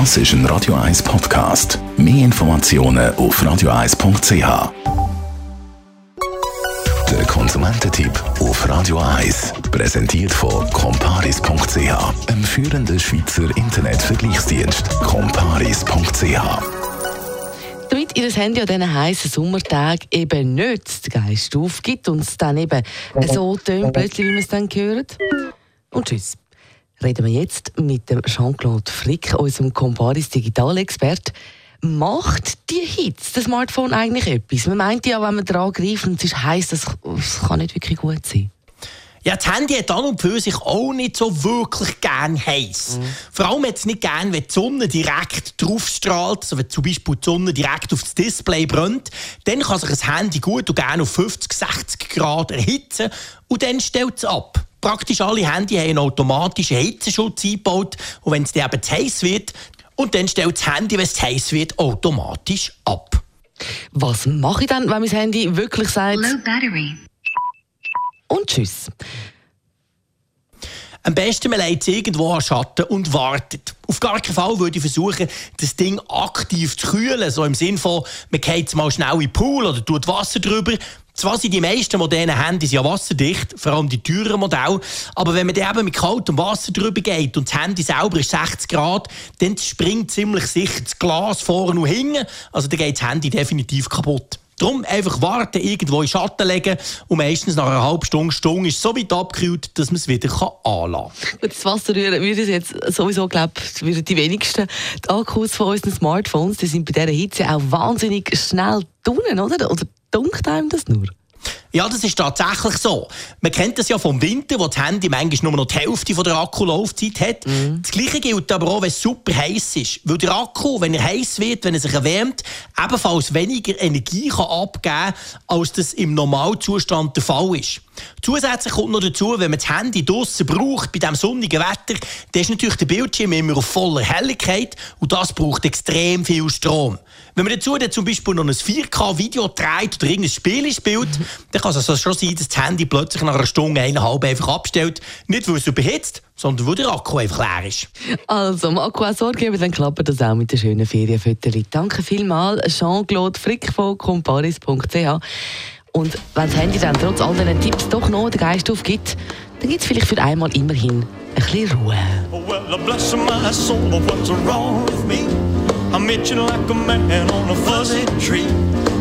Das ist ein Radio 1 Podcast. Mehr Informationen auf radio1.ch. Der Konsumententipp auf Radio 1 präsentiert von comparis.ch, einem führenden Schweizer Internetvergleichsdienst. comparis.ch damit ihr Handy an diesen heißen Sommertagen eben nicht den Geist aufgibt und es dann eben so tönt, plötzlich, wie man es dann hört. Und tschüss reden wir jetzt mit dem Jean-Claude Frick, unserem Comparis Digitalexpert. Macht die Hitze das Smartphone eigentlich etwas? Man meint ja, wenn man dran greift und es ist heiß, das, das kann nicht wirklich gut sein. Ja, das Handy hat an und für sich auch nicht so wirklich gern heiß. Mhm. Vor allem hat es nicht gern, wenn die Sonne direkt drauf strahlt, also wenn zum Beispiel die Sonne direkt auf das Display brennt. Dann kann sich ein Handy gut und gerne auf 50, 60 Grad erhitzen und dann stellt es ab praktisch alle Handy haben einen automatischen Hitzeschutz eingebaut. Und wenn es dann eben zu heiß wird, und dann stellt das Handy, wenn es zu heiß wird, automatisch ab. Was mache ich dann, wenn mein Handy wirklich sagt... Low battery. Und tschüss. Am besten man legt es irgendwo an Schatten und wartet. Auf gar keinen Fall würde ich versuchen, das Ding aktiv zu kühlen. So im Sinne von, man geht mal schnell in den Pool oder tut Wasser drüber. Zwar sind die meisten modernen Handys ja wasserdicht, vor allem die teuren Modelle, aber wenn man eben mit kaltem Wasser drüber geht und das Handy selber ist 60 Grad, dann springt ziemlich sicher das Glas vorne und hinten, also dann geht das Handy definitiv kaputt. Darum einfach warten, irgendwo in Schatten legen und meistens nach einer halben Stunde, Stunde ist es so weit abgekühlt, dass man es wieder anlassen kann. Das Wasser rühren würde jetzt sowieso, glaube ich, die wenigsten. Die Akkus von unseren Smartphones, die sind bei dieser Hitze auch wahnsinnig schnell tunen, oder? Oder dunkt einem das nur? Ja, das ist tatsächlich so. Man kennt das ja vom Winter, wo das Handy manchmal nur noch die Hälfte von der Akkulaufzeit hat. Mhm. Das Gleiche gilt aber auch, wenn es super heiß ist. Weil der Akku, wenn er heiß wird, wenn er sich erwärmt, ebenfalls weniger Energie kann abgeben kann, als das im Normalzustand der Fall ist. Zusätzlich kommt noch dazu, wenn man das Handy draussen braucht, bei diesem sonnigen Wetter, dann ist natürlich der Bildschirm immer auf voller Helligkeit und das braucht extrem viel Strom. Wenn man dazu dann zum Beispiel noch ein 4K-Video dreht oder irgendein Spiel spielt, dann kann es also schon sein, dass das Handy plötzlich nach einer Stunde, eineinhalb einfach abstellt. Nicht, weil es überhitzt, sondern weil der Akku einfach leer ist. Also, am Akku auch Sorge geben, dann klappt das auch mit den schönen Ferienfotos. Danke vielmals, Jean-Claude Frick von comparis.ch. Und wenn das Handy dann trotz all diesen Tipps doch noch den Geist aufgibt, dann gibt es vielleicht für einmal immerhin ein bisschen Ruhe. Well, bless my soul, what's wrong with me? I'm itching like a man on a fuzzy tree.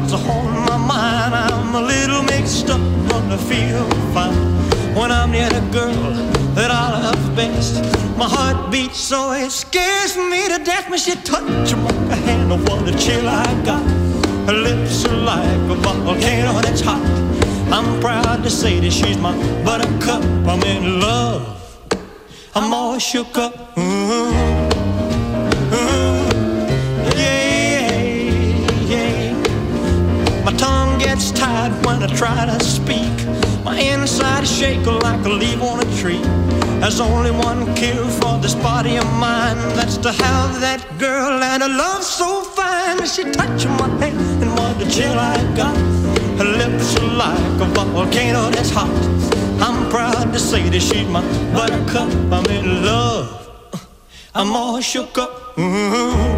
what's on my mind. I'm a little mixed up, but I feel fine when I'm near a girl that I love best. My heart beats so it scares me to death when she touches my hand. Oh, what a chill I got. Her lips are like a volcano that's hot. I'm proud to say that she's my buttercup. I'm in love. I'm all shook up. Ooh, ooh, tied when I try to speak. My inside is shaking like a leaf on a tree. There's only one cure for this body of mine. That's to have that girl and a love so fine. She touching my hand and what a chill I got. Her lips are like a volcano that's hot. I'm proud to say that she's my buttercup. I'm in love. I'm all shook up. Ooh.